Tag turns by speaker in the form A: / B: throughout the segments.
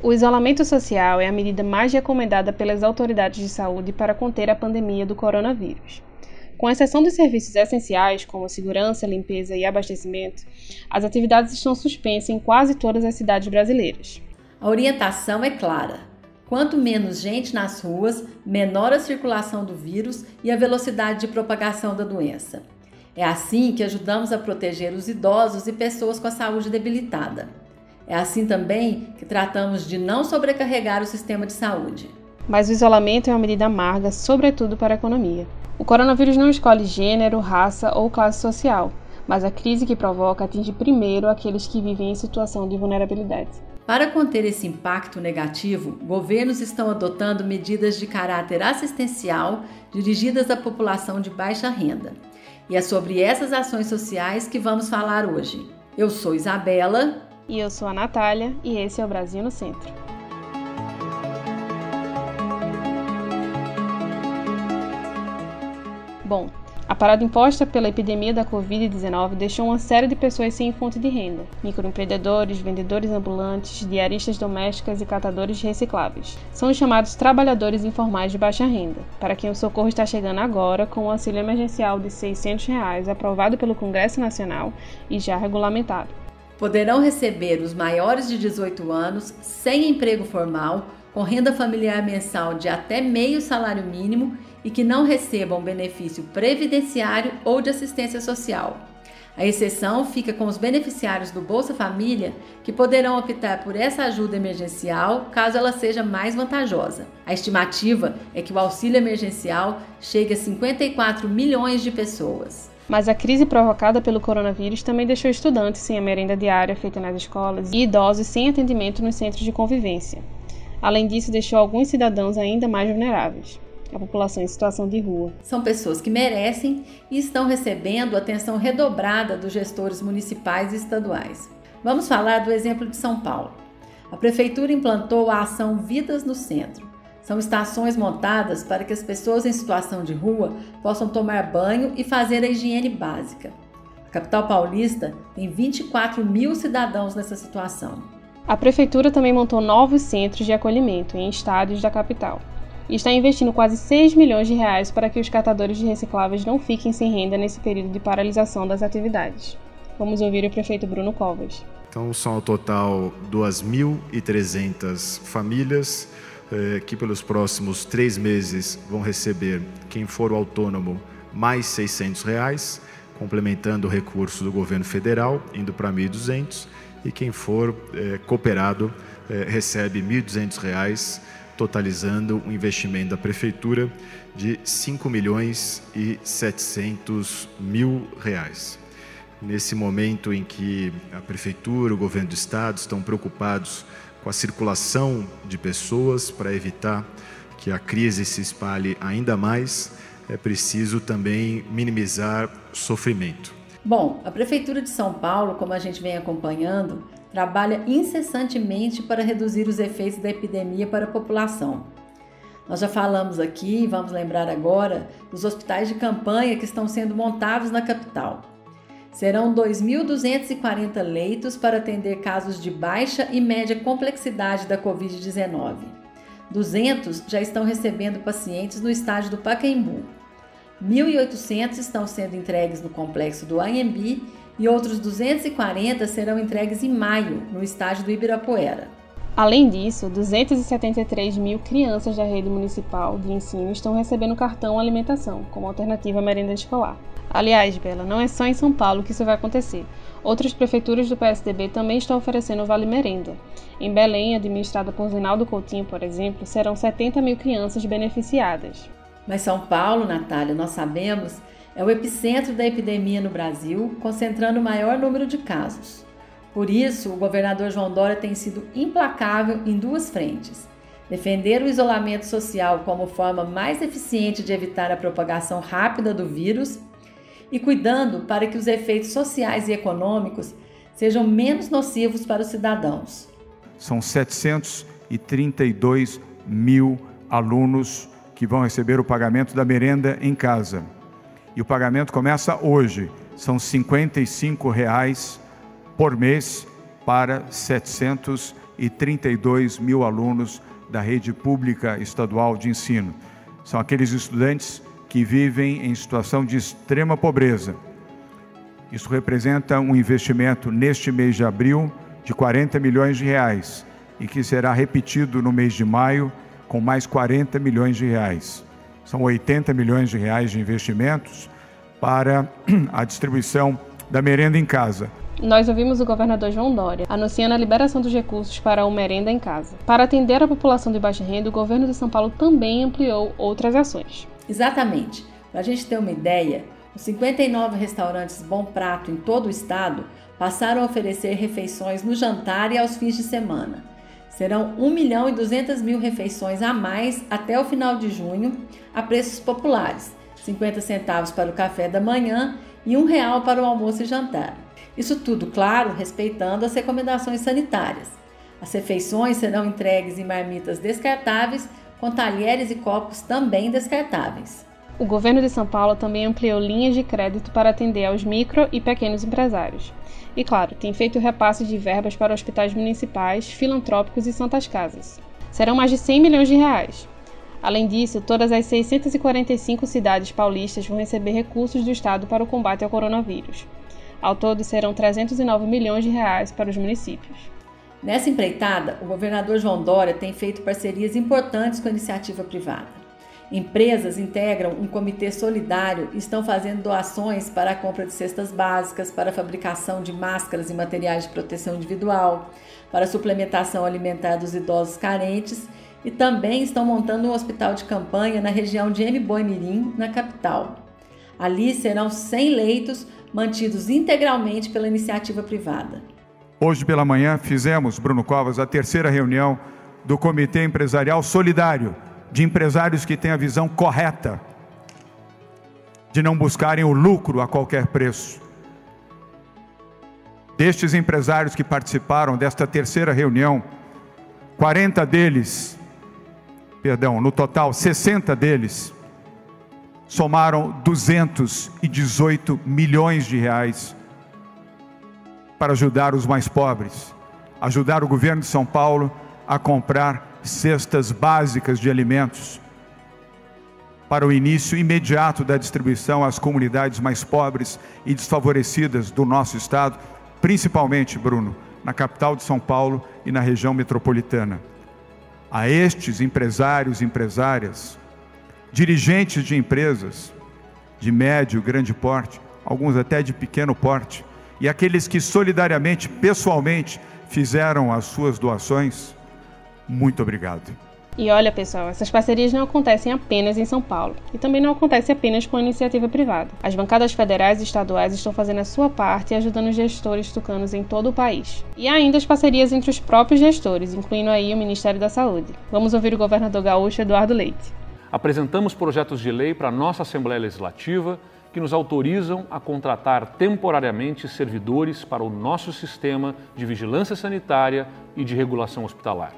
A: O isolamento social é a medida mais recomendada pelas autoridades de saúde para conter a pandemia do coronavírus. Com exceção dos serviços essenciais, como segurança, limpeza e abastecimento, as atividades estão suspensas em quase todas as cidades brasileiras.
B: A orientação é clara. Quanto menos gente nas ruas, menor a circulação do vírus e a velocidade de propagação da doença. É assim que ajudamos a proteger os idosos e pessoas com a saúde debilitada. É assim também que tratamos de não sobrecarregar o sistema de saúde.
A: Mas o isolamento é uma medida amarga, sobretudo para a economia. O coronavírus não escolhe gênero, raça ou classe social, mas a crise que provoca atinge primeiro aqueles que vivem em situação de vulnerabilidade.
B: Para conter esse impacto negativo, governos estão adotando medidas de caráter assistencial dirigidas à população de baixa renda. E é sobre essas ações sociais que vamos falar hoje. Eu sou Isabela.
A: E eu sou a Natália, e esse é o Brasil no Centro. Bom, a parada imposta pela epidemia da Covid-19 deixou uma série de pessoas sem fonte de renda: microempreendedores, vendedores ambulantes, diaristas domésticas e catadores recicláveis. São os chamados trabalhadores informais de baixa renda, para quem o socorro está chegando agora com o auxílio emergencial de 600 reais, aprovado pelo Congresso Nacional e já regulamentado
B: poderão receber os maiores de 18 anos sem emprego formal, com renda familiar mensal de até meio salário mínimo e que não recebam benefício previdenciário ou de assistência social. A exceção fica com os beneficiários do Bolsa Família, que poderão optar por essa ajuda emergencial caso ela seja mais vantajosa. A estimativa é que o auxílio emergencial chegue a 54 milhões de pessoas.
A: Mas a crise provocada pelo coronavírus também deixou estudantes sem a merenda diária feita nas escolas e idosos sem atendimento nos centros de convivência. Além disso, deixou alguns cidadãos ainda mais vulneráveis a população em situação de rua.
B: São pessoas que merecem e estão recebendo atenção redobrada dos gestores municipais e estaduais. Vamos falar do exemplo de São Paulo. A prefeitura implantou a ação Vidas no Centro, são estações montadas para que as pessoas em situação de rua possam tomar banho e fazer a higiene básica. A capital paulista tem 24 mil cidadãos nessa situação.
A: A prefeitura também montou novos centros de acolhimento em estádios da capital e está investindo quase 6 milhões de reais para que os catadores de recicláveis não fiquem sem renda nesse período de paralisação das atividades. Vamos ouvir o prefeito Bruno Covas.
C: Então, são ao total 2.300 famílias eh, que pelos próximos três meses vão receber, quem for o autônomo, mais 600 reais, complementando o recurso do governo federal, indo para 1.200, e quem for eh, cooperado eh, recebe 1.200 reais, totalizando um investimento da prefeitura de 5 milhões e 700 mil reais. Nesse momento em que a prefeitura, o governo do estado estão preocupados com a circulação de pessoas para evitar que a crise se espalhe ainda mais, é preciso também minimizar sofrimento.
B: Bom, a Prefeitura de São Paulo, como a gente vem acompanhando, trabalha incessantemente para reduzir os efeitos da epidemia para a população. Nós já falamos aqui, vamos lembrar agora, dos hospitais de campanha que estão sendo montados na capital. Serão 2.240 leitos para atender casos de baixa e média complexidade da Covid-19. 200 já estão recebendo pacientes no estágio do Pacaembu. 1.800 estão sendo entregues no complexo do AMB e outros 240 serão entregues em maio, no estágio do Ibirapuera.
A: Além disso, 273 mil crianças da rede municipal de ensino estão recebendo cartão alimentação como alternativa à merenda escolar. Aliás, Bela, não é só em São Paulo que isso vai acontecer. Outras prefeituras do PSDB também estão oferecendo Vale Merenda. Em Belém, administrada por Zinaldo Coutinho, por exemplo, serão 70 mil crianças beneficiadas.
B: Mas São Paulo, Natália, nós sabemos, é o epicentro da epidemia no Brasil, concentrando o maior número de casos. Por isso, o governador João Dória tem sido implacável em duas frentes. Defender o isolamento social como forma mais eficiente de evitar a propagação rápida do vírus e cuidando para que os efeitos sociais e econômicos sejam menos nocivos para os cidadãos.
D: São 732 mil alunos que vão receber o pagamento da merenda em casa. E o pagamento começa hoje. São 55 reais por mês para 732 e 32 mil alunos da rede pública estadual de ensino. São aqueles estudantes que vivem em situação de extrema pobreza. Isso representa um investimento neste mês de abril de 40 milhões de reais e que será repetido no mês de maio com mais 40 milhões de reais. São 80 milhões de reais de investimentos para a distribuição da merenda em casa.
A: Nós ouvimos o governador João Dória anunciando a liberação dos recursos para o merenda em casa. Para atender a população de baixa renda, o governo de São Paulo também ampliou outras ações.
B: Exatamente. Para a gente ter uma ideia, os 59 restaurantes Bom Prato em todo o estado passaram a oferecer refeições no jantar e aos fins de semana. Serão 1 milhão e 200 mil refeições a mais até o final de junho, a preços populares, 50 centavos para o café da manhã e um real para o almoço e jantar. Isso tudo, claro, respeitando as recomendações sanitárias. As refeições serão entregues em marmitas descartáveis, com talheres e copos também descartáveis.
A: O governo de São Paulo também ampliou linhas de crédito para atender aos micro e pequenos empresários. E, claro, tem feito repasse de verbas para hospitais municipais, filantrópicos e santas casas. Serão mais de 100 milhões de reais. Além disso, todas as 645 cidades paulistas vão receber recursos do Estado para o combate ao coronavírus. Ao todo, serão 309 milhões de reais para os municípios.
B: Nessa empreitada, o governador João Dória tem feito parcerias importantes com a iniciativa privada. Empresas integram um comitê solidário e estão fazendo doações para a compra de cestas básicas, para a fabricação de máscaras e materiais de proteção individual, para a suplementação alimentar dos idosos carentes e também estão montando um hospital de campanha na região de. Mirim, na capital. Ali serão 100 leitos mantidos integralmente pela iniciativa privada.
D: Hoje pela manhã fizemos, Bruno Covas, a terceira reunião do Comitê Empresarial Solidário, de empresários que têm a visão correta de não buscarem o lucro a qualquer preço. Destes empresários que participaram desta terceira reunião, 40 deles, perdão, no total 60 deles, somaram 218 milhões de reais para ajudar os mais pobres, ajudar o governo de São Paulo a comprar cestas básicas de alimentos para o início imediato da distribuição às comunidades mais pobres e desfavorecidas do nosso estado, principalmente, Bruno, na capital de São Paulo e na região metropolitana. A estes empresários e empresárias, dirigentes de empresas de médio, grande porte, alguns até de pequeno porte, e aqueles que solidariamente, pessoalmente, fizeram as suas doações, muito obrigado.
A: E olha, pessoal, essas parcerias não acontecem apenas em São Paulo e também não acontecem apenas com a iniciativa privada. As bancadas federais e estaduais estão fazendo a sua parte e ajudando os gestores tucanos em todo o país. E ainda as parcerias entre os próprios gestores, incluindo aí o Ministério da Saúde. Vamos ouvir o governador gaúcho Eduardo Leite
E: apresentamos projetos de lei para a nossa Assembleia Legislativa que nos autorizam a contratar temporariamente servidores para o nosso sistema de vigilância sanitária e de regulação hospitalar.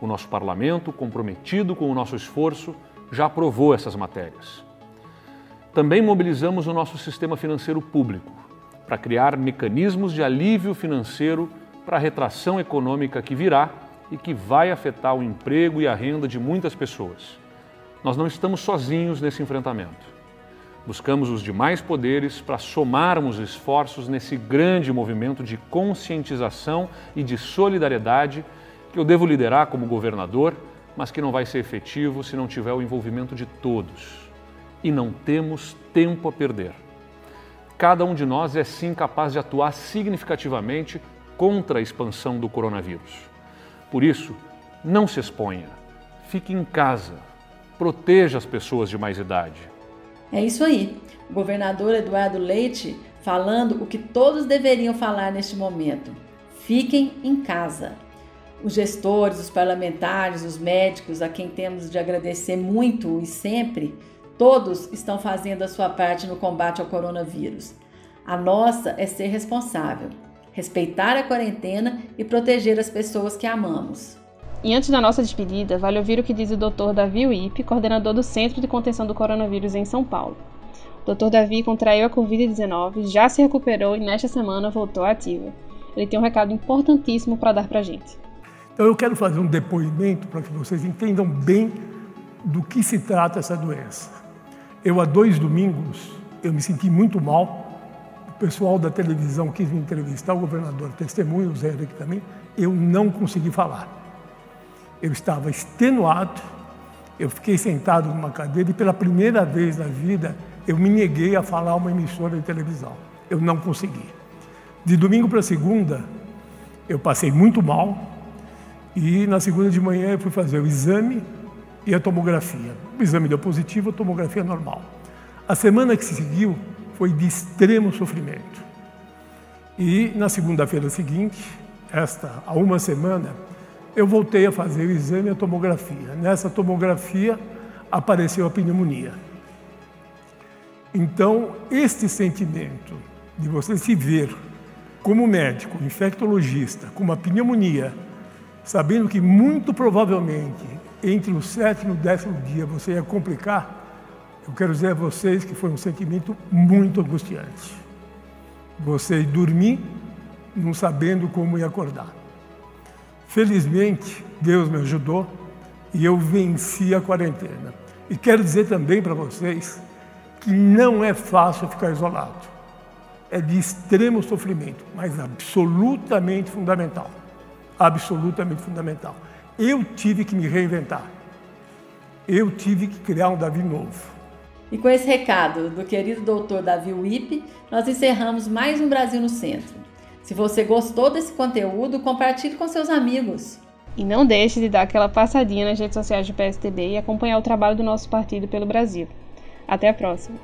E: O nosso parlamento, comprometido com o nosso esforço, já aprovou essas matérias. Também mobilizamos o nosso sistema financeiro público para criar mecanismos de alívio financeiro para a retração econômica que virá e que vai afetar o emprego e a renda de muitas pessoas. Nós não estamos sozinhos nesse enfrentamento. Buscamos os demais poderes para somarmos esforços nesse grande movimento de conscientização e de solidariedade que eu devo liderar como governador, mas que não vai ser efetivo se não tiver o envolvimento de todos. E não temos tempo a perder. Cada um de nós é sim capaz de atuar significativamente contra a expansão do coronavírus. Por isso, não se exponha. Fique em casa proteja as pessoas de mais idade.
B: É isso aí. O governador Eduardo Leite falando o que todos deveriam falar neste momento. Fiquem em casa. Os gestores, os parlamentares, os médicos, a quem temos de agradecer muito e sempre, todos estão fazendo a sua parte no combate ao coronavírus. A nossa é ser responsável, respeitar a quarentena e proteger as pessoas que amamos.
A: E antes da nossa despedida, vale ouvir o que diz o Dr. Davi Uip, coordenador do Centro de Contenção do Coronavírus em São Paulo. O Dr. Davi contraiu a Covid-19, já se recuperou e nesta semana voltou à ativa. Ele tem um recado importantíssimo para dar para a gente.
F: Então eu quero fazer um depoimento para que vocês entendam bem do que se trata essa doença. Eu há dois domingos eu me senti muito mal. O pessoal da televisão quis me entrevistar, o governador testemunha, o Zé aqui também. Eu não consegui falar. Eu estava extenuado. Eu fiquei sentado numa cadeira e pela primeira vez na vida eu me neguei a falar uma emissora de televisão. Eu não consegui. De domingo para segunda, eu passei muito mal e na segunda de manhã eu fui fazer o exame e a tomografia. O exame deu positivo, a tomografia normal. A semana que se seguiu foi de extremo sofrimento. E na segunda-feira seguinte, esta há uma semana, eu voltei a fazer o exame a tomografia. Nessa tomografia apareceu a pneumonia. Então, este sentimento de você se ver como médico, infectologista, com uma pneumonia, sabendo que muito provavelmente entre o sétimo e o décimo dia você ia complicar, eu quero dizer a vocês que foi um sentimento muito angustiante. Você dormir não sabendo como ia acordar. Felizmente, Deus me ajudou e eu venci a quarentena. E quero dizer também para vocês que não é fácil ficar isolado. É de extremo sofrimento, mas absolutamente fundamental. Absolutamente fundamental. Eu tive que me reinventar. Eu tive que criar um Davi novo.
B: E com esse recado do querido doutor Davi Wippe, nós encerramos mais um Brasil no Centro. Se você gostou desse conteúdo, compartilhe com seus amigos.
A: E não deixe de dar aquela passadinha nas redes sociais do PSTB e acompanhar o trabalho do nosso partido pelo Brasil. Até a próxima!